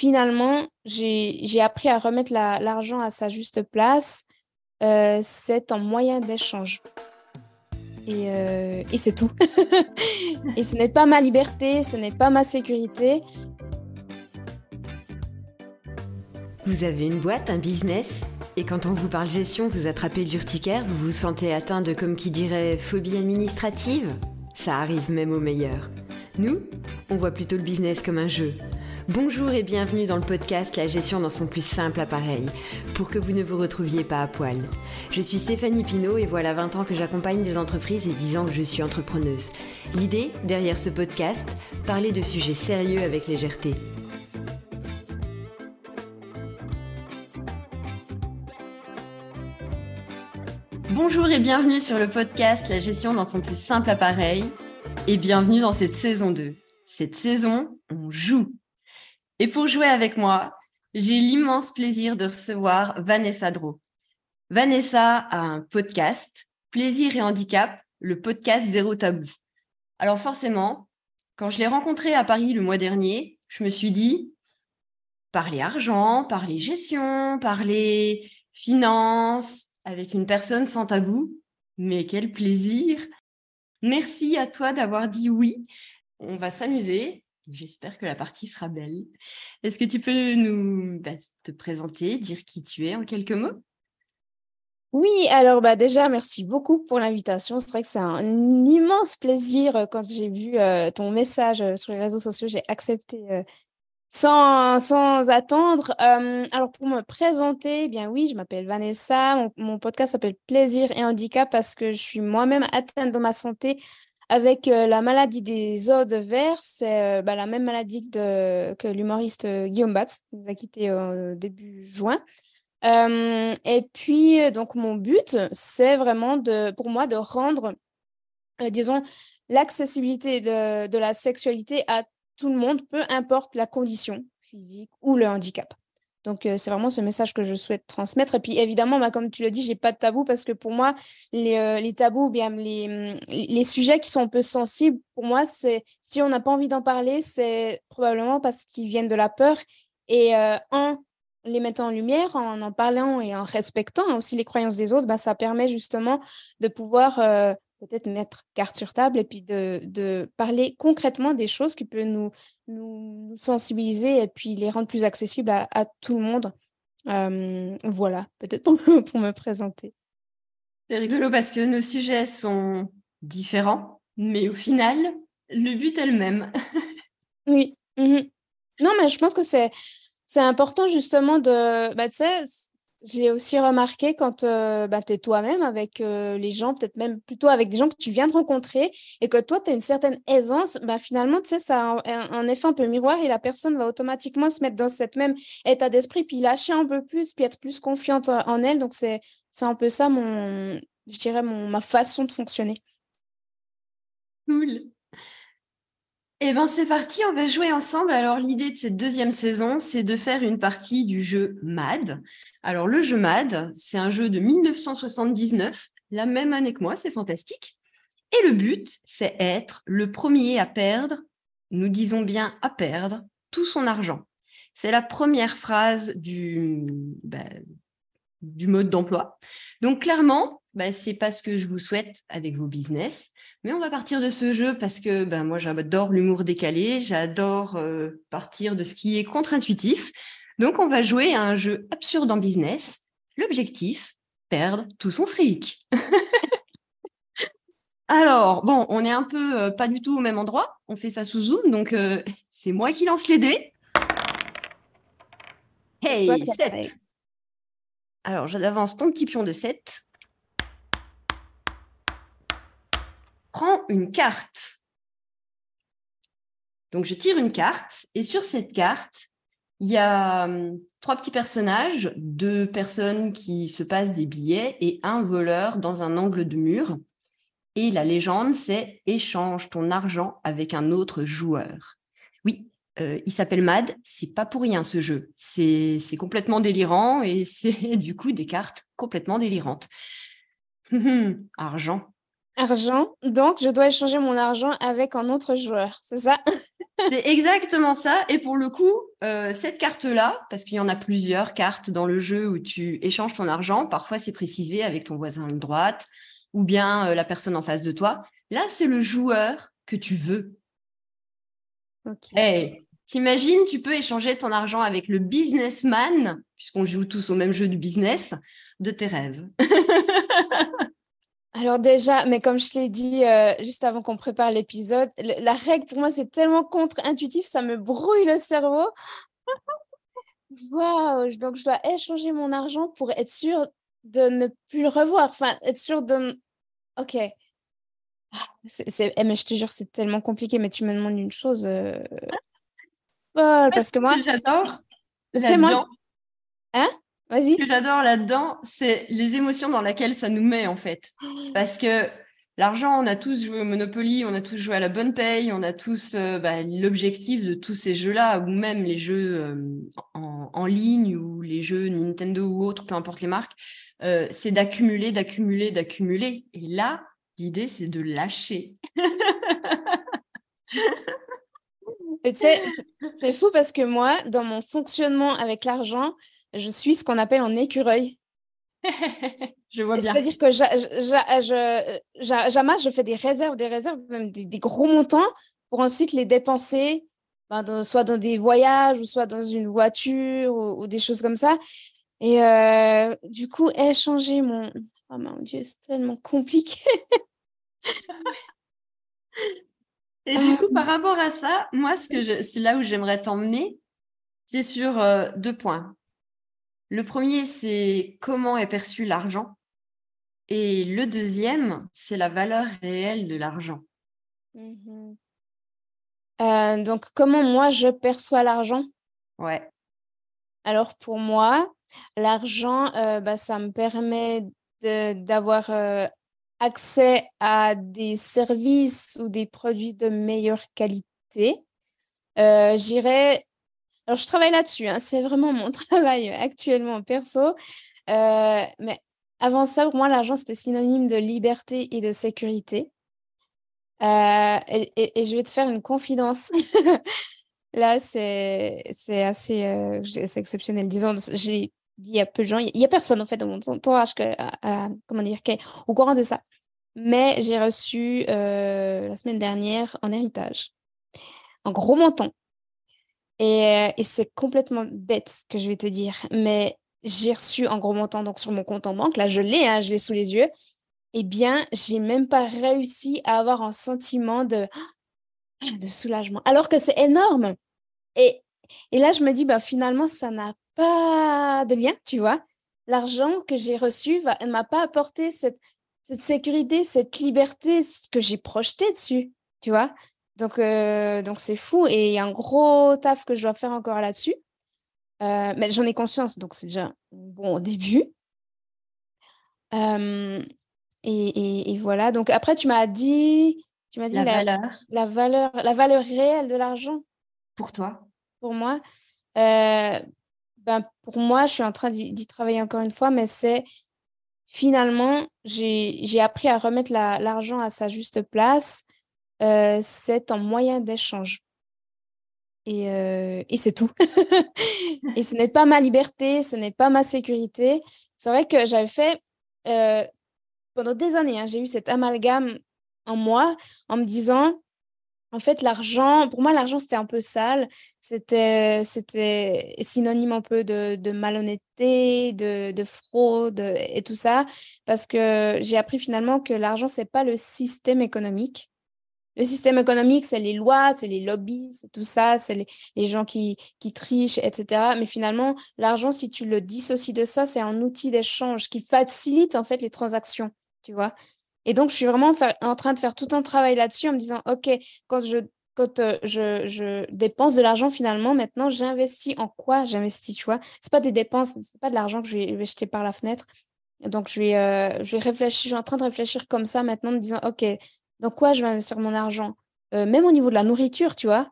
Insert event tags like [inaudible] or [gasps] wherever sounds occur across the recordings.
finalement, j'ai appris à remettre l'argent à sa juste place. Euh, c'est un moyen d'échange. Et, euh, c'est tout. [laughs] et ce n'est pas ma liberté, ce n'est pas ma sécurité. Vous avez une boîte, un business? Et quand on vous parle gestion, vous attrapez l'urticaire, vous vous sentez atteint de, comme qui dirait, phobie administrative? Ça arrive même aux meilleurs. Nous, on voit plutôt le business comme un jeu. Bonjour et bienvenue dans le podcast La gestion dans son plus simple appareil, pour que vous ne vous retrouviez pas à poil. Je suis Stéphanie Pinault et voilà 20 ans que j'accompagne des entreprises et 10 ans que je suis entrepreneuse. L'idée, derrière ce podcast, parler de sujets sérieux avec légèreté. Bonjour et bienvenue sur le podcast La gestion dans son plus simple appareil et bienvenue dans cette saison 2. Cette saison, on joue. Et pour jouer avec moi, j'ai l'immense plaisir de recevoir Vanessa Dro. Vanessa a un podcast, Plaisir et Handicap, le podcast Zéro Tabou. Alors forcément, quand je l'ai rencontré à Paris le mois dernier, je me suis dit, parler argent, parler gestion, parler finance, avec une personne sans tabou, mais quel plaisir. Merci à toi d'avoir dit oui. On va s'amuser. J'espère que la partie sera belle. Est-ce que tu peux nous bah, te présenter, dire qui tu es en quelques mots? Oui, alors bah déjà, merci beaucoup pour l'invitation. C'est vrai que c'est un immense plaisir euh, quand j'ai vu euh, ton message euh, sur les réseaux sociaux. J'ai accepté sans, sans attendre. alors pour me présenter, eh bien oui, je m'appelle Vanessa. Mon, podcast s'appelle Plaisir et Handicap parce que je suis moi-même atteinte de ma santé avec euh, la maladie des os de verre, c'est euh, bah, la même maladie que l'humoriste euh, Guillaume Batz, qui nous a quittés au début juin. et puis, donc, mon but, c'est vraiment pour moi de rendre, disons, l'accessibilité de la sexualité à tout le monde, peu importe la condition physique ou le handicap. Donc, euh, c'est vraiment ce message que je souhaite transmettre. Et puis, évidemment, bah, comme tu l'as dit, j'ai pas de tabou parce que pour moi, les, euh, les tabous, bien les, mm, les sujets qui sont un peu sensibles, pour moi, c'est si on n'a pas envie d'en parler, c'est probablement parce qu'ils viennent de la peur. Et euh, en les mettant en lumière, en en parlant et en respectant aussi les croyances des autres, bah, ça permet justement de pouvoir peut-être mettre carte sur table et puis de, de, parler concrètement des choses qui peuvent nous, nous, sensibiliser et puis les rendre plus accessibles à, à tout le monde. Euh, voilà, peut-être pour, [laughs] pour, me présenter. C'est rigolo parce que nos sujets sont différents, mais au final, le but est le même. [laughs] oui. Mhm. Non, mais je pense que c'est c'est important justement de, bah, je l'ai aussi remarqué quand euh, bah, tu es toi-même avec euh, les gens, peut-être même plutôt avec des gens que tu viens de rencontrer et que toi, tu as une certaine aisance, bah, finalement, tu sais, ça a un, effet un peu miroir et la personne va automatiquement se mettre dans cette même état d'esprit, puis lâcher un peu plus, puis être plus confiante en elle. Donc, c'est un peu ça, mon, je dirais, mon, ma façon de fonctionner. Cool. Eh bien, c'est parti, on va jouer ensemble. Alors, l'idée de cette deuxième saison, c'est de faire une partie du jeu MAD. Alors, le jeu MAD, c'est un jeu de 1979, la même année que moi, c'est fantastique. Et le but, c'est être le premier à perdre, nous disons bien à perdre, tout son argent. C'est la première phrase du, bah, mode d'emploi. Donc, clairement, bah, c'est pas ce que je vous souhaite avec vos business. Mais on va partir de ce jeu parce que ben, moi, j'adore l'humour décalé, j'adore euh, partir de ce qui est contre-intuitif. Donc, on va jouer à un jeu absurde en business. L'objectif, perdre tout son fric. [laughs] Alors, bon, on est un peu euh, pas du tout au même endroit. On fait ça sous Zoom, donc euh, c'est moi qui lance les dés. Hey, 7. Alors, j'avance ton petit pion de 7. prends une carte. Donc, je tire une carte et sur cette carte, il y a hum, trois petits personnages, deux personnes qui se passent des billets et un voleur dans un angle de mur. Et la légende, c'est échange ton argent avec un autre joueur. Oui, euh, il s'appelle Mad. C'est pas pour rien ce jeu. C'est complètement délirant et [laughs] c'est du coup des cartes complètement délirantes. argent. Argent, donc je dois échanger mon argent avec un autre joueur, c'est ça? [laughs] C'est exactement ça. Et pour le coup, euh, cette carte-là, parce qu'il y en a plusieurs cartes dans le jeu où tu échanges ton argent, parfois c'est précisé avec ton voisin de droite ou bien euh, la personne en face de toi. Là, c'est le joueur que tu veux. Ok. Hey, t'imagines, tu peux échanger ton argent avec le businessman, puisqu'on joue tous au même jeu du business, de tes rêves. [laughs] Alors déjà, mais comme je l'ai dit euh, juste avant qu'on prépare l'épisode, la règle pour moi c'est tellement contre-intuitif, ça me brouille le cerveau. [laughs] Waouh Donc je dois échanger mon argent pour être sûr de ne plus le revoir, enfin être sûr de... Ok. C'est, eh, mais je te jure, c'est tellement compliqué, mais tu me demandes une chose... Euh... parce que moi... J'adore. C'est moi. Hein? Ce que j'adore là-dedans, c'est les émotions dans lesquelles ça nous met, en fait. [gasps] Parce que l'argent, on a tous joué au Monopoly, on a tous joué à la bonne paye, on a tous euh, bah, l'objectif de tous ces jeux-là, ou même les jeux euh, en, ligne, ou les jeux Nintendo ou autres, peu importe les marques, euh, c'est d'accumuler, d'accumuler, d'accumuler. Et là, l'idée, c'est de lâcher. tu sais, c'est fou parce que moi, dans mon fonctionnement avec l'argent, je suis ce qu'on appelle un écureuil. [laughs] je vois bien. C'est-à-dire que j'amasse, je fais des réserves, des réserves, même des, gros montants pour ensuite les dépenser, ben, soit dans des voyages, ou soit dans une voiture, ou, des choses comme ça. Et euh, du coup, échanger mon... Oh mon Dieu, c'est tellement compliqué. Et du coup, par euh. rapport à ça, moi, ce que je, c'est là où j'aimerais t'emmener, c'est sur euh, deux points. Le premier, c'est comment est perçu l'argent. Et le deuxième, c'est la valeur réelle de l'argent. Mmh euh, donc, comment moi je perçois l'argent? Ouais. Alors, pour moi, l'argent, euh, bah, ça me permet d'avoir euh, accès à des services ou des produits de meilleure qualité. J'irais alors, je travaille là-dessus. Hein. C'est vraiment mon [laughs] travail actuellement perso. Euh, mais avant ça, pour moi, l'argent, c'était synonyme de liberté et de sécurité. Euh, et, je vais te faire une confidence. [laughs] Là, c'est assez euh, exceptionnel. Disons, j'ai dit à peu de gens, il n'y a personne en fait dans mon entourage comment dire, qui est au courant de ça. Mais j'ai reçu la semaine dernière en héritage un gros montant euh, et, c'est complètement bête ce que je vais te dire, mais j'ai reçu un gros montant donc sur mon compte en banque. Là, je l'ai, hein, je l'ai sous les yeux. Eh bien, j'ai même pas réussi à avoir un sentiment de, de soulagement, alors que c'est énorme. Et, et là, je me dis, bah, finalement, ça n'a pas de lien, tu vois. L'argent que j'ai reçu ne m'a pas apporté cette, cette sécurité, cette liberté que j'ai projeté dessus, tu vois. Donc, euh, donc c'est fou et il y a un gros taf que je dois faire encore là-dessus. Euh, mais j'en ai conscience, donc c'est déjà bon [laughs] début. Euh, et, et, voilà. Donc après, tu m'as dit, tu m'as dit la, valeur. la valeur, la valeur réelle de l'argent. Pour toi. Pour moi. ben, pour moi, je suis en train d'y travailler encore une fois, mais c'est finalement, j'ai appris à remettre l'argent à sa juste place c'est un moyen d'échange. Et, euh, et c'est tout. [laughs] et ce n'est pas ma liberté, ce n'est pas ma sécurité. C'est vrai que j'avais fait, euh, pendant des années, hein, j'ai eu cet amalgame en moi en me disant, en fait, l'argent, pour moi, l'argent, c'était un peu sale. C'était, c'était synonyme un peu de, de malhonnêteté, de, de, fraude et tout ça. Parce que j'ai appris finalement que l'argent, c'est pas le système économique. Le système économique, c'est les lois, c'est les lobbies, c'est tout ça, c'est les, gens qui, qui trichent, etc. Mais finalement, l'argent, si tu le dissocies de ça, c'est un outil d'échange qui facilite en fait les transactions, tu vois. Et donc, je suis vraiment en train de faire tout un travail là-dessus en me disant, OK, quand je, quand, euh, je, je, dépense de l'argent, finalement, maintenant, j'investis en quoi j'investis, tu vois? Ce pas des dépenses, c'est pas de l'argent que je vais, jeter par la fenêtre. Donc, je euh, je je suis en train de réfléchir comme ça maintenant, en me disant, OK, dans quoi je vais investir mon argent? Euh, Même au niveau de la nourriture, tu vois.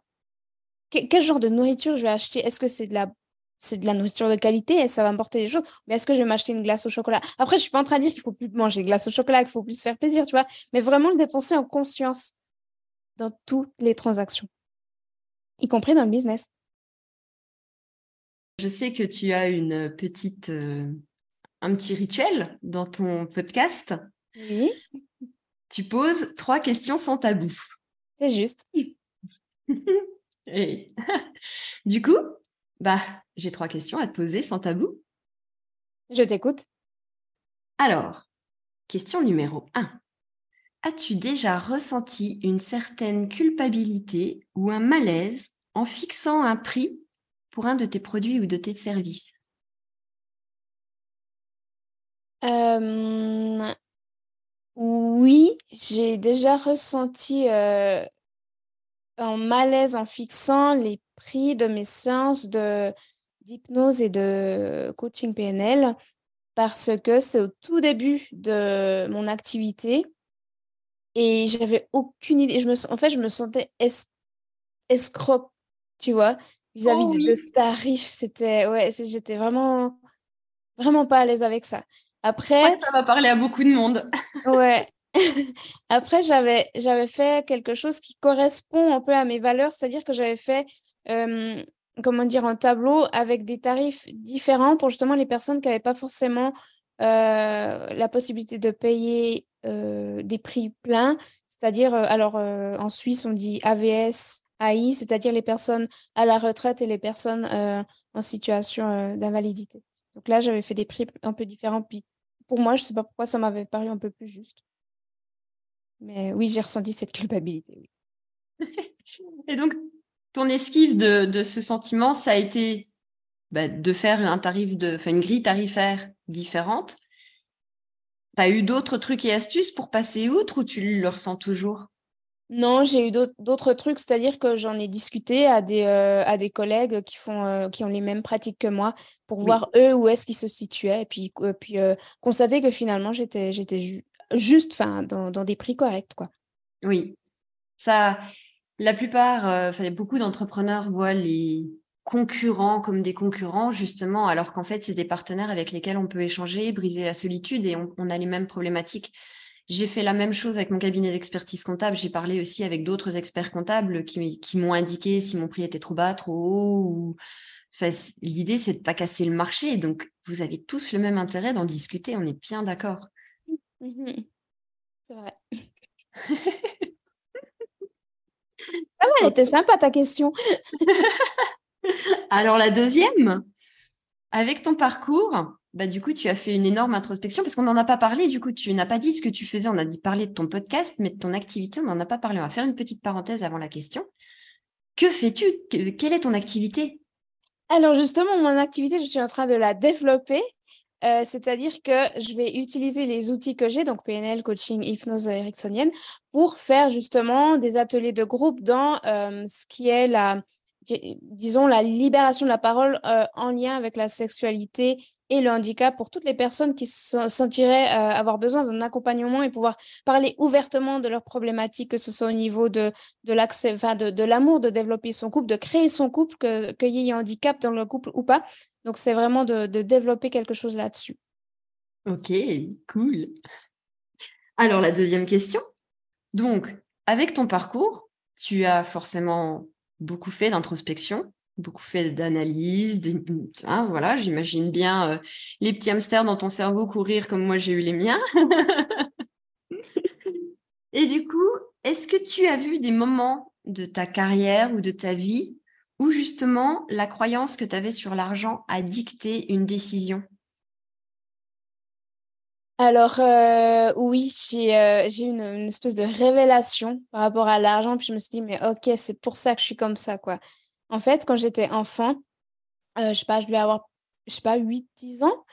quel genre de nourriture je vais acheter? Est-ce que c'est de la c'est de la nourriture de qualité? Et ça va m'apporter des choses? Mais est-ce que je vais m'acheter une glace au chocolat? Après, je suis pas en train de dire qu'il faut plus manger de glace au chocolat, qu'il faut plus se faire plaisir, tu vois. Mais vraiment le dépenser en conscience dans toutes les transactions, y compris dans le business. Je sais que tu as une petite, euh, un petit rituel dans ton podcast. Oui. Tu poses trois questions sans tabou. C'est juste. [laughs] Et [laughs] du coup, bah, j'ai trois questions à te poser sans tabou. Je t'écoute. Alors, question numéro 1. As-tu déjà ressenti une certaine culpabilité ou un malaise en fixant un prix pour un de tes produits ou de tes services? Euh, Oui, j'ai déjà ressenti euh, un malaise en fixant les prix de mes séances de d'hypnose et de coaching PNL parce que c'est au tout début de mon activité et j'avais aucune idée. Je me, en fait, je me sentais escroc, tu vois, vis-à-vis oh de, ce tarif. C'était, ouais, j'étais vraiment, vraiment pas à l'aise avec ça. Après, ça va parler à beaucoup de monde. [laughs] ouais. [laughs] Après, j'avais, j'avais fait quelque chose qui correspond un peu à mes valeurs, c'est-à-dire que j'avais fait comment dire, un tableau avec des tarifs différents pour justement les personnes qui n'avaient pas forcément la possibilité de payer des prix pleins. C'est-à-dire, alors en Suisse, on dit AVS, AI, c'est-à-dire les personnes à la retraite et les personnes en situation d'invalidité. Donc là, j'avais fait des prix un peu différents. Puis pour moi, je ne sais pas pourquoi ça m'avait paru un peu plus juste. Mais oui, j'ai ressenti cette culpabilité. [laughs] Et donc, ton esquive de, ce sentiment, ça a été bah, de faire un tarif une grille tarifaire différente. Tu eu d'autres trucs et astuces pour passer outre ou tu le ressens toujours? Non, j'ai eu d'autres trucs, c'est-à-dire que j'en ai discuté à des, euh, à des collègues qui, font, euh, qui ont les mêmes pratiques que moi pour voir eux où est-ce qu'ils se situaient et puis, euh, puis constater que finalement j'étais juste dans, dans des prix corrects. Quoi. Oui, ça, la plupart, beaucoup d'entrepreneurs voient les concurrents comme des concurrents, justement, alors qu'en fait, c'est des partenaires avec lesquels on peut échanger, briser la solitude et on, a les mêmes problématiques. J'ai fait la même chose avec mon cabinet d'expertise comptable. J'ai parlé aussi avec d'autres experts comptables qui, m'ont indiqué si mon prix était trop bas, trop haut. L'idée, c'est de ne pas casser le marché. Donc, vous avez tous le même intérêt d'en discuter. On est bien d'accord. Mmh c'est vrai. [laughs] Ah ouais, elle était sympa ta question. [laughs] Alors la deuxième, avec ton parcours, bah, du coup, tu as fait une énorme introspection parce qu'on n'en a pas parlé. Du coup, tu n'as pas dit ce que tu faisais. On a dit parler de ton podcast, mais de ton activité, on n'en a pas parlé. On va faire une petite parenthèse avant la question. Que fais-tu? Quelle est ton activité? Alors justement, mon activité, je suis en train de la développer. Euh, c'est-à-dire que je vais utiliser les outils que j'ai, donc PNL, coaching, hypnose ericksonienne, pour faire justement des ateliers de groupe dans euh, ce qui est la, disons, la libération de la parole euh, en lien avec la sexualité et le handicap pour toutes les personnes qui se sentiraient avoir besoin d'un accompagnement et pouvoir parler ouvertement de leurs problématiques, que ce soit au niveau de, de l'accès, enfin de, de l'amour, de développer son couple, de créer son couple, qu'il y ait un handicap dans le couple ou pas. Donc, c'est vraiment de, développer quelque chose là-dessus. Ok, cool. Alors, la deuxième question. Donc, avec ton parcours, tu as forcément beaucoup fait d'introspection, beaucoup fait d'analyse. Hein, voilà, j'imagine bien euh, les petits hamsters dans ton cerveau courir comme moi j'ai eu les miens. [laughs] Et du coup, est-ce que tu as vu des moments de ta carrière ou de ta vie ou justement la croyance que tu avais sur l'argent a dicté une décision? Alors euh, oui, j'ai euh, eu une, espèce de révélation par rapport à l'argent, puis je me suis dit, mais ok, c'est pour ça que je suis comme ça, quoi. En fait, quand j'étais enfant, euh, je sais pas, je devais avoir, je sais pas, 8-10 ans,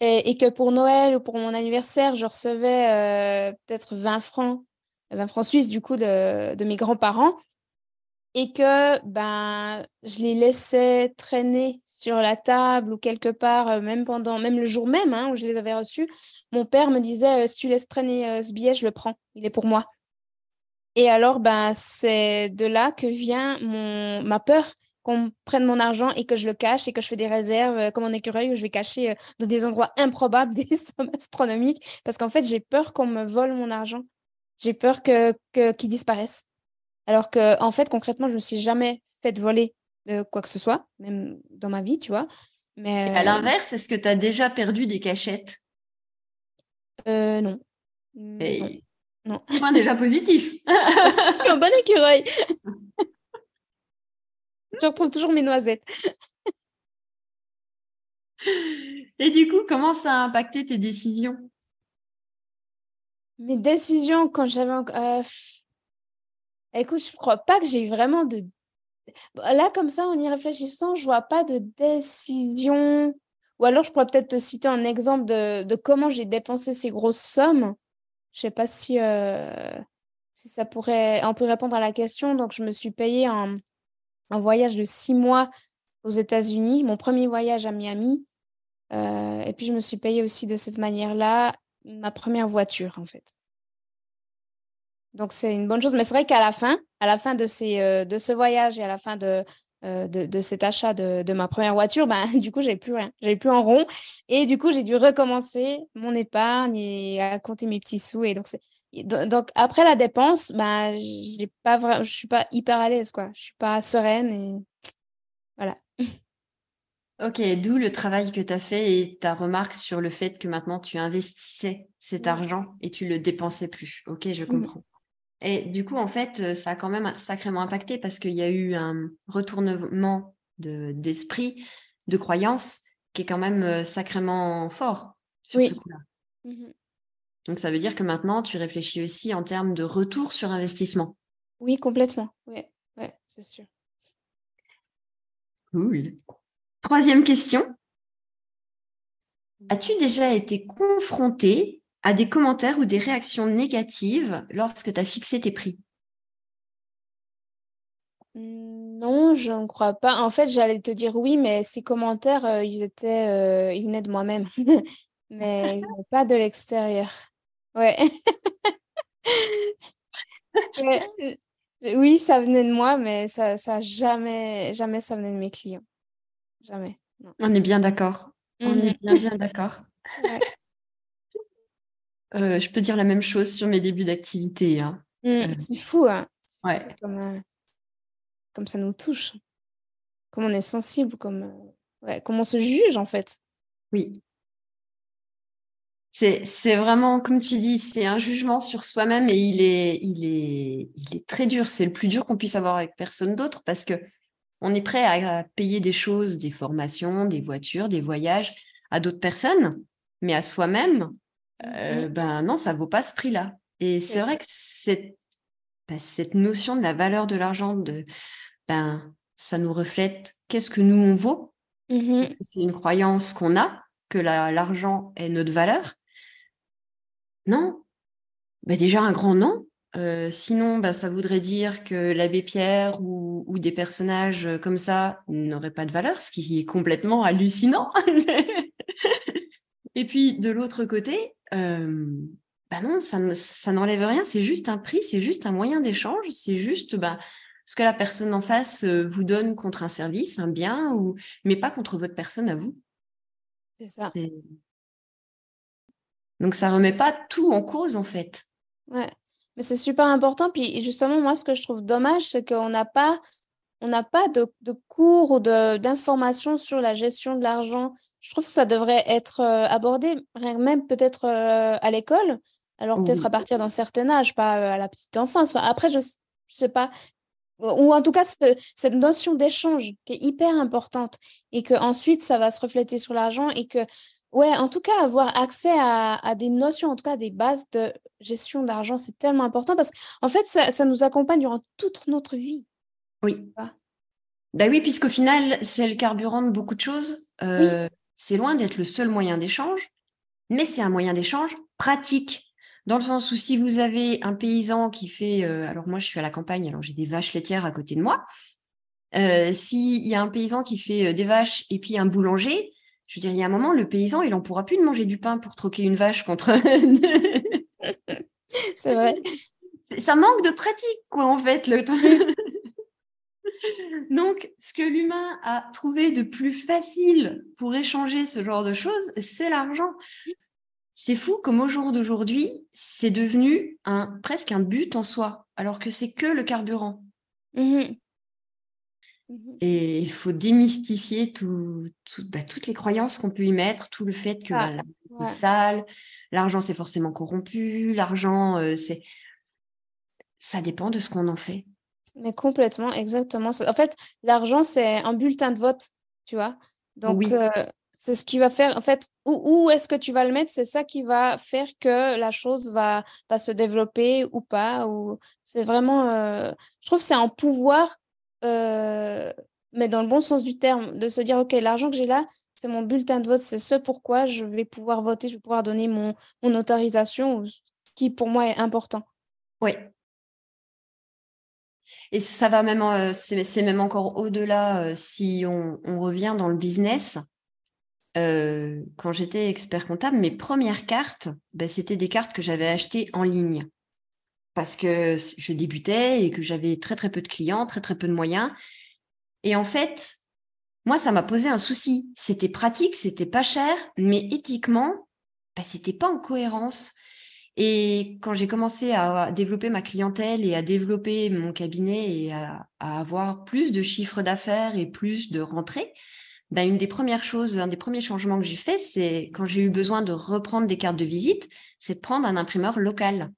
et, que pour Noël ou pour mon anniversaire, je recevais peut-être 20 francs, 20 francs suisses du coup de, mes grands-parents et que ben je les laissais traîner sur la table ou quelque part euh, même pendant même le jour même hein, où je les avais reçus mon père me disait euh, si tu laisses traîner euh, ce billet je le prends il est pour moi et alors ben c'est de là que vient mon ma peur qu'on prenne mon argent et que je le cache et que je fais des réserves euh, comme en écureuil où je vais cacher euh, dans des endroits [laughs] improbables des sommes astronomiques parce qu'en fait, j'ai peur qu'on me vole mon argent. J'ai peur que, que, qu'il disparaisse. Alors que, en fait, concrètement, je ne me suis jamais fait voler de quoi que ce soit, même dans ma vie, tu vois. Mais, à l'inverse, est-ce que tu as déjà perdu des cachettes? Euh, non. Et... Non. Point déjà positif. [laughs] je suis un bon écureuil. [laughs] je retrouve toujours mes noisettes. Et du coup, comment ça a impacté tes décisions? Mes décisions quand j'avais... Euh... Écoute, je crois pas que j'ai eu vraiment de... Là, comme ça, en y réfléchissant, je vois pas de décision. Ou alors, je pourrais peut-être te citer un exemple de, de comment j'ai dépensé ces grosses sommes. Je sais pas si, euh, si ça pourrait, on peut répondre à la question. Donc, je me suis payé un, un voyage de six mois aux États-Unis, mon premier voyage à Miami. Euh, et puis, je me suis payé aussi de cette manière-là ma première voiture, en fait. Donc, c'est une bonne chose. Mais c'est vrai qu'à la fin, à la fin de, ces, euh, de ce voyage et à la fin de, euh, de, de, cet achat de, de, ma première voiture, ben, [laughs] du coup, j'avais plus rien. J'avais plus en rond. Et du coup, j'ai dû recommencer mon épargne et à compter mes petits sous. Et donc, c'est donc après la dépense, ben, je pas je suis pas hyper à l'aise, quoi. Je suis pas sereine et voilà. Ok, d'où le travail que tu as fait et ta remarque sur le fait que maintenant tu investissais cet argent et tu le dépensais plus. Ok, je mmh. comprends. Et du coup, en fait, euh, ça a quand même sacrément impacté parce qu'il y a eu un retournement d'esprit, de, croyance qui est quand même euh, sacrément fort sur ce coup-là. Mmh Donc, ça veut dire que maintenant, tu réfléchis aussi en termes de retour sur investissement. Oui, complètement. Oui, ouais, c'est sûr. Cool. Troisième question. As-tu déjà été confronté à des commentaires ou des réactions négatives lorsque tu as fixé tes prix? Non, je ne crois pas. En fait, j'allais te dire oui, mais ces commentaires, euh, ils étaient, euh, ils venaient de moi-même, [laughs] mais [laughs] pas de l'extérieur. Ouais. [laughs] Euh, oui, ça venait de moi, mais ça, ça jamais, jamais ça venait de mes clients. Jamais. On est bien d'accord. On est mmh bien, bien d'accord. Euh, je peux dire la même chose sur mes débuts d'activité. Hein. Mmh, euh, c'est fou, hein. Ouais. Comme, euh, comme, ça nous touche. Comme on est sensible, comme, ouais, comme on se juge en fait. Oui. C'est vraiment, comme tu dis, c'est un jugement sur soi-même et il est, il, est, il est très dur. C'est le plus dur qu'on puisse avoir avec personne d'autre parce que on est prêt à payer des choses, des formations, des voitures, des voyages à d'autres personnes, mais à soi-même, euh, ben non, ça vaut pas ce prix-là. Et c'est vrai que cette, ben, cette notion de la valeur de l'argent, de ben ça nous reflète qu'est-ce que nous on vaut. Mmh c'est une croyance qu'on a que l'argent est notre valeur. Non, ben déjà un grand non. Euh, sinon, ben, ça voudrait dire que l'abbé Pierre ou, ou, des personnages comme ça n'auraient pas de valeur, ce qui est complètement hallucinant. [laughs] Et puis de l'autre côté, euh, bah non, ça, ça n'enlève rien, c'est juste un prix, c'est juste un moyen d'échange, c'est juste bah, ce que la personne en face euh, vous donne contre un service, un bien, ou mais pas contre votre personne à vous. C'est ça. Donc ça remet pas tout en cause en fait. Ouais, mais c'est super important. Puis justement, moi, ce que je trouve dommage, c'est qu'on n'a pas on n'a pas de, cours ou d'informations sur la gestion de l'argent. Je trouve que ça devrait être euh, abordé, même peut-être euh, à l'école, alors peut-être à partir d'un certain âge, pas euh, à la petite enfance. Après, je ne sais pas. Ou en tout cas, cette notion d'échange qui est hyper importante et que ensuite ça va se refléter sur l'argent et que, ouais, en tout cas, avoir accès à, des notions, en tout cas des bases de gestion d'argent, c'est tellement important parce qu'en fait, ça, ça nous accompagne durant toute notre vie. Oui. Bah oui, puisqu'au final, c'est le carburant de beaucoup de choses. Euh, c'est loin d'être le seul moyen d'échange, mais c'est un moyen d'échange pratique. Dans le sens où si vous avez un paysan qui fait, euh, alors moi je suis à la campagne, alors j'ai des vaches laitières à côté de moi. Euh, S'il y a un paysan qui fait des vaches et puis un boulanger, je veux dire, il y a un moment, le paysan, il n'en pourra plus de manger du pain pour troquer une vache contre. [laughs] c'est vrai. [laughs] Ça manque de pratique, quoi, en fait. Le... [laughs] Donc, ce que l'humain a trouvé de plus facile pour échanger ce genre de choses, c'est l'argent. C'est fou comme au jour d'aujourd'hui, c'est devenu un, presque un but en soi, alors que c'est que le carburant. Mmh mmh Et il faut démystifier bah, toutes les croyances qu'on peut y mettre, tout le fait que ah, bah, c'est sale, l'argent c'est forcément corrompu, l'argent euh, c'est... Ça dépend de ce qu'on en fait. Mais complètement, exactement. En fait, l'argent, c'est un bulletin de vote, tu vois. Donc, euh, c'est ce qui va faire, en fait, où, est-ce que tu vas le mettre, c'est ça qui va faire que la chose va, va se développer ou pas. Ou... C'est vraiment, euh, je trouve que c'est un pouvoir, euh, mais dans le bon sens du terme, de se dire, OK, l'argent que j'ai là, c'est mon bulletin de vote, c'est ce pourquoi je vais pouvoir voter, je vais pouvoir donner mon, mon autorisation, qui pour moi est important. Oui, et ça va même, euh, c'est même encore au-delà euh, si on, revient dans le business. Euh, quand j'étais expert comptable, mes premières cartes, ben, c'était des cartes que j'avais achetées en ligne parce que je débutais et que j'avais très peu de clients, très très peu de moyens. Et en fait, moi, ça m'a posé un souci. C'était pratique, c'était pas cher, mais éthiquement, ben, c'était pas en cohérence. Et quand j'ai commencé à développer ma clientèle et à développer mon cabinet et à, avoir plus de chiffres d'affaires et plus de rentrées, ben une des premières choses, un des premiers changements que j'ai fait, c'est quand j'ai eu besoin de reprendre des cartes de visite, c'est de prendre un imprimeur local.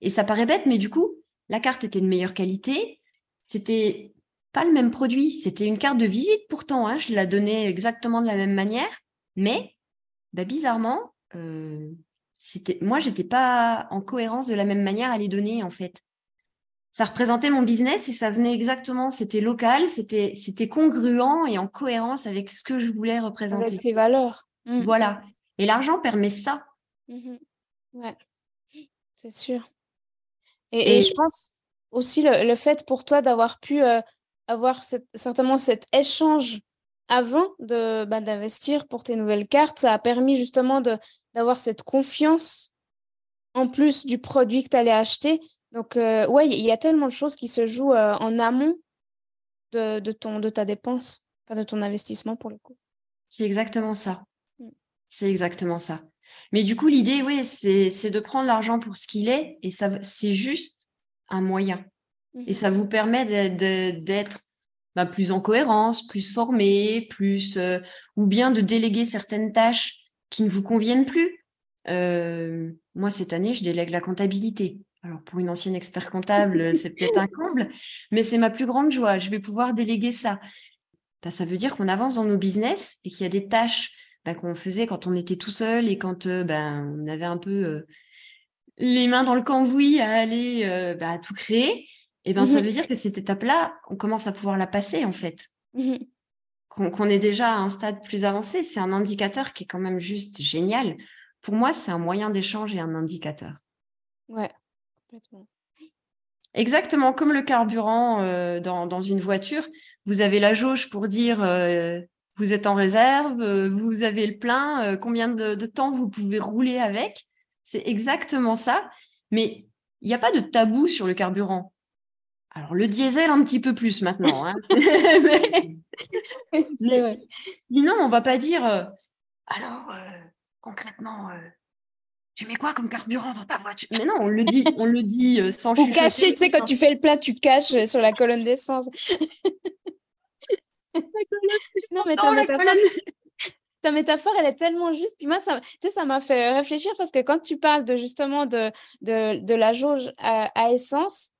Et ça paraît bête, mais du coup, la carte était de meilleure qualité. C'était pas le même produit. C'était une carte de visite pourtant. Hein, je la donnais exactement de la même manière. Mais, ben bizarrement, euh, c'était moi j'étais pas en cohérence de la même manière à les donner en fait. Ça représentait mon business et ça venait exactement c'était local c'était c'était congruent et en cohérence avec ce que je voulais représenter. Avec tes valeurs. Mmh. voilà. Et l'argent permet ça. Mmh ouais. C'est sûr. Et, je pense aussi le, fait pour toi d'avoir pu euh, avoir certainement cet échange avant de bah, d'investir pour tes nouvelles cartes, ça a permis justement d'avoir cette confiance en plus du produit que tu allais acheter. Donc, euh, ouais, il y a tellement de choses qui se jouent euh, en amont de, de, ton, de ta dépense, pas de ton investissement pour le coup. C'est exactement ça. Mm. C'est exactement ça. Mais du coup, l'idée, oui, c'est de prendre l'argent pour ce qu'il est et ça, c'est juste un moyen. Et mm-hmm. ça vous permet d'être bah, plus en cohérence, plus formé, plus euh, ou bien de déléguer certaines tâches qui ne vous conviennent plus. Euh, moi, cette année, je délègue la comptabilité. Alors, pour une ancienne expert comptable, [laughs] c'est peut-être un comble, mais c'est ma plus grande joie. Je vais pouvoir déléguer ça. Bah, ça veut dire qu'on avance dans nos business et qu'il y a des tâches bah, qu'on faisait quand on était tout seul et quand euh, ben, on avait un peu les mains dans le cambouis à aller à tout créer et eh ben, ça mmh veut dire que cette étape-là, on commence à pouvoir la passer, en fait. Mmh qu'on est déjà à un stade plus avancé, c'est un indicateur qui est quand même juste génial. Pour moi, c'est un moyen d'échange et un indicateur. Ouais, complètement. Exactement comme le carburant euh, dans, une voiture. Vous avez la jauge pour dire euh, vous êtes en réserve, euh, vous avez le plein, combien de, de, temps vous pouvez rouler avec. C'est exactement ça. Mais il n'y a pas de tabou sur le carburant. Alors, le diesel, un petit peu plus maintenant. Hein. [laughs] mais... Sinon, on va pas dire euh, alors, euh, concrètement, euh, tu mets quoi comme carburant dans ta voiture? Mais non, on le dit, on le dit sans Ou cacher, tu sais, quand tu fais le plat, tu caches sur la colonne d'essence. [laughs] non, mais ta métaphore, ta métaphore, elle est tellement juste. Puis moi, ça, ça m'a fait réfléchir parce que quand tu parles de justement de, de, de la jauge à essence,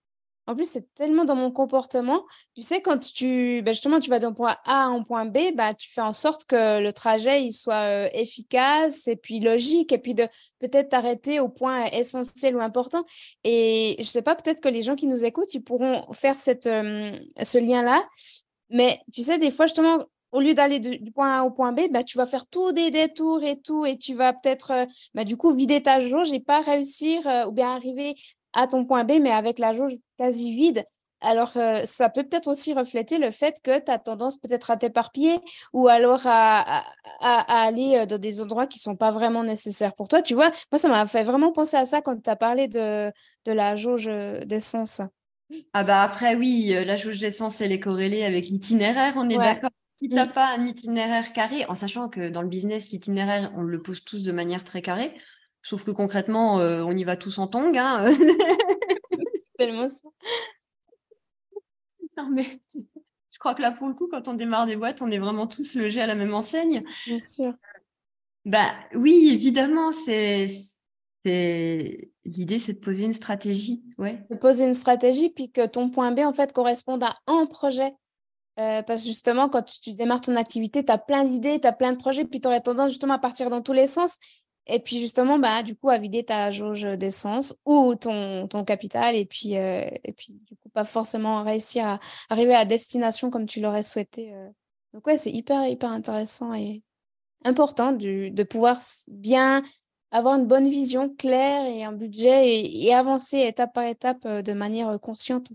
en plus, c'est tellement dans mon comportement. Tu sais, quand tu, bah, justement, tu vas d'un point A à un point B, bah, tu fais en sorte que le trajet il soit euh, efficace et puis logique, et puis de peut-être t'arrêter au point essentiel ou important. Et je sais pas, peut-être que les gens qui nous écoutent, ils pourront faire euh, ce lien-là. Mais tu sais, des fois, justement, au lieu d'aller du point A au point B, bah, tu vas faire tous des détours et tout, et tu vas peut-être, euh, du coup, vider ta jauge et pas réussir ou bien arriver à ton point B, mais avec la jauge quasi vide. Alors, euh, ça peut peut-être aussi refléter le fait que tu as tendance peut-être à t'éparpiller ou alors à, aller euh, dans des endroits qui ne sont pas vraiment nécessaires pour toi. Tu vois, moi, ça m'a fait vraiment penser à ça quand tu as parlé de, de la jauge euh, d'essence. Ah bah après, oui, la jauge d'essence, elle est corrélée avec l'itinéraire, on est d'accord. Si tu n'as mm. pas un itinéraire carré, en sachant que dans le business, l'itinéraire, on le pose tous de manière très carrée, sauf que concrètement, on y va tous en tongs. Hein. [laughs] Tellement ça. Non mais je crois que là, pour le coup, quand on démarre des boîtes, on est vraiment tous logés à la même enseigne. Bien sûr. Bah oui, évidemment, c'est l'idée, c'est de poser une stratégie. Ouais. De poser une stratégie, puis que ton point B, en fait, corresponde à un projet. Euh, parce que justement, quand tu, démarres ton activité, tu as plein d'idées, tu as plein de projets, puis tu aurais tendance justement à partir dans tous les sens. Et puis justement, bah, du coup, à vider ta jauge d'essence ou ton, ton capital, et puis, euh, et puis du coup, pas forcément réussir à arriver à destination comme tu l'aurais souhaité. Euh. Donc ouais, c'est hyper, hyper intéressant et important de pouvoir bien avoir une bonne vision claire et un budget et, avancer étape par étape euh, de manière consciente.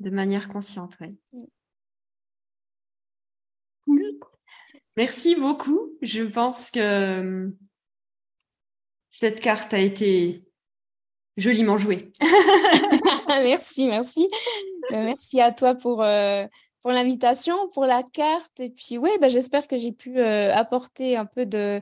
De manière consciente, oui. Mm. Merci beaucoup. Je pense que cette carte a été joliment jouée. [laughs] merci, merci. Euh, merci à toi pour, euh, pour l'invitation, pour la carte. Et puis, oui, bah, j'espère que j'ai pu euh, apporter un peu de,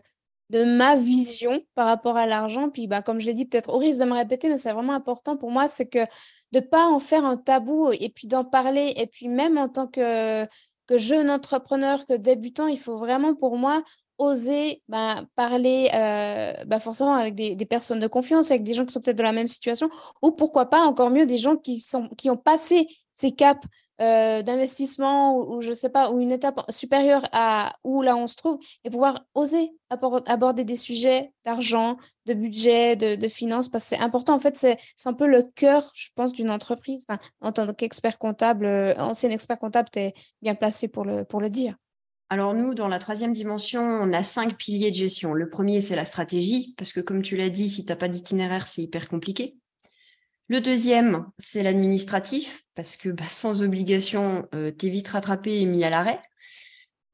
ma vision par rapport à l'argent. Puis, bah, comme je l'ai dit, peut-être au risque de me répéter, mais c'est vraiment important pour moi, c'est que de ne pas en faire un tabou et puis d'en parler. Et puis, même en tant que jeune entrepreneur, que débutant, il faut vraiment pour moi oser bah, parler euh, bah, forcément avec des, personnes de confiance, avec des gens qui sont peut-être dans la même situation, ou pourquoi pas encore mieux des gens qui, sont, qui ont passé ces caps euh, d'investissement ou, je sais pas, ou une étape supérieure à où là on se trouve, et pouvoir oser aborder des sujets d'argent, de budget, de, finances, parce que c'est important. En fait, c'est un peu le cœur, je pense, d'une entreprise. en tant qu'expert comptable, euh, ancien expert comptable, tu es bien placé pour le, pour le dire. Alors nous, dans la troisième dimension, on a cinq piliers de gestion. Le premier, c'est la stratégie, parce que comme tu l'as dit, si tu n'as pas d'itinéraire, c'est hyper compliqué. Le deuxième, c'est l'administratif, parce que bah, sans obligation, euh, tu es vite rattrapé et mis à l'arrêt.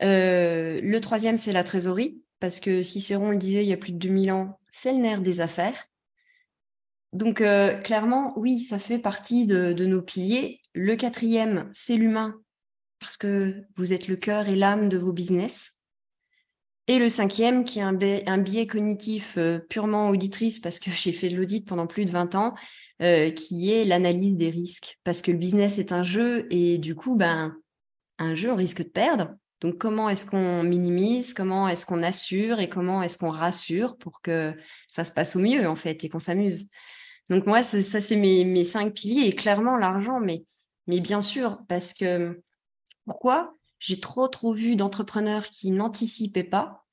Euh, le troisième, c'est la trésorerie, parce que Cicéron le disait il y a plus de 2000 ans, c'est le nerf des affaires. Donc euh, clairement, oui, ça fait partie de nos piliers. Le quatrième, c'est l'humain, parce que vous êtes le cœur et l'âme de vos business. Et le cinquième, qui est un, biais, cognitif euh, purement auditrice, parce que [laughs] j'ai fait de l'audit pendant plus de 20 ans, euh, qui est l'analyse des risques. Parce que le business est un jeu et du coup, ben, un jeu, on risque de perdre. Donc, comment est-ce qu'on minimise, comment est-ce qu'on assure et comment est-ce qu'on rassure pour que ça se passe au mieux, en fait, et qu'on s'amuse? Donc, moi, ça, c'est mes, mes, cinq piliers. Et clairement, l'argent, mais, mais bien sûr, parce que pourquoi? J'ai trop, trop vu d'entrepreneurs qui n'anticipaient pas.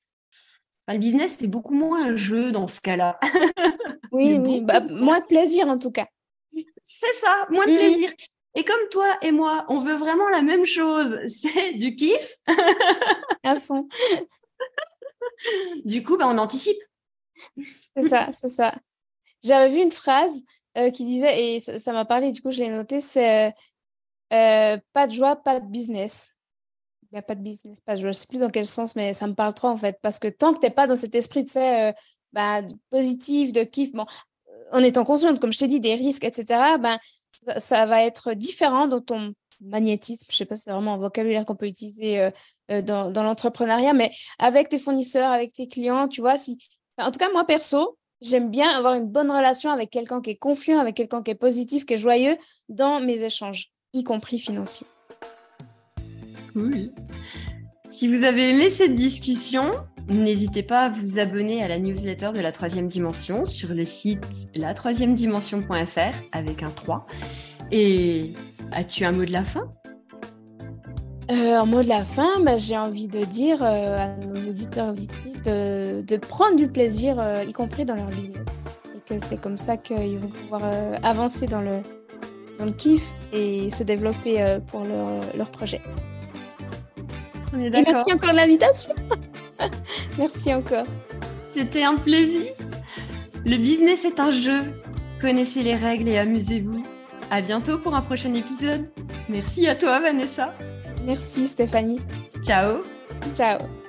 le business, c'est beaucoup moins un jeu dans ce cas-là. [laughs] Oui, oui, bah, moins de plaisir en tout cas. C'est ça, moins de mmh. plaisir. Et comme toi et moi, on veut vraiment la même chose, [laughs] c'est du kiff. à fond. du coup, bah, on anticipe. C'est ça, c'est ça. J'avais vu une phrase euh, qui disait, et ça m'a parlé, du coup, je l'ai noté, c'est euh, euh, pas de joie, pas de business. Il pas de business, pas de joie. Je ne sais plus dans quel sens, mais ça me parle trop en fait. Parce que tant que tu n'es pas dans cet esprit de euh, bah, positif, de kiff, bon, en étant consciente, comme je t'ai dit, des risques, etc., ben, ça, va être différent dans ton magnétisme. Je ne sais pas si c'est vraiment un vocabulaire qu'on peut utiliser euh, dans, dans l'entrepreneuriat, mais avec tes fournisseurs, avec tes clients, tu vois, si. en tout cas, moi perso, j'aime bien avoir une bonne relation avec quelqu'un qui est confiant, avec quelqu'un qui est positif, qui est joyeux dans mes échanges y compris financiers. Oui. Si vous avez aimé cette discussion, n'hésitez pas à vous abonner à la newsletter de la troisième dimension sur le site la-troisième-dimension.fr avec un 3. Et as-tu un mot de la fin? Euh, un mot de la fin, bah, j'ai envie de dire euh, à nos auditeurs et auditrices de, prendre du plaisir, euh, y compris dans leur business. Et que c'est comme ça qu'ils vont pouvoir avancer dans le, dans le kiff et se développer euh, pour leur, leur projet. et merci encore de l'invitation. [laughs] merci encore. C'était un plaisir. Le business est un jeu. Connaissez les règles et amusez-vous. À bientôt pour un prochain épisode. Merci à toi, Vanessa. Merci, Stéphanie. Ciao. Ciao.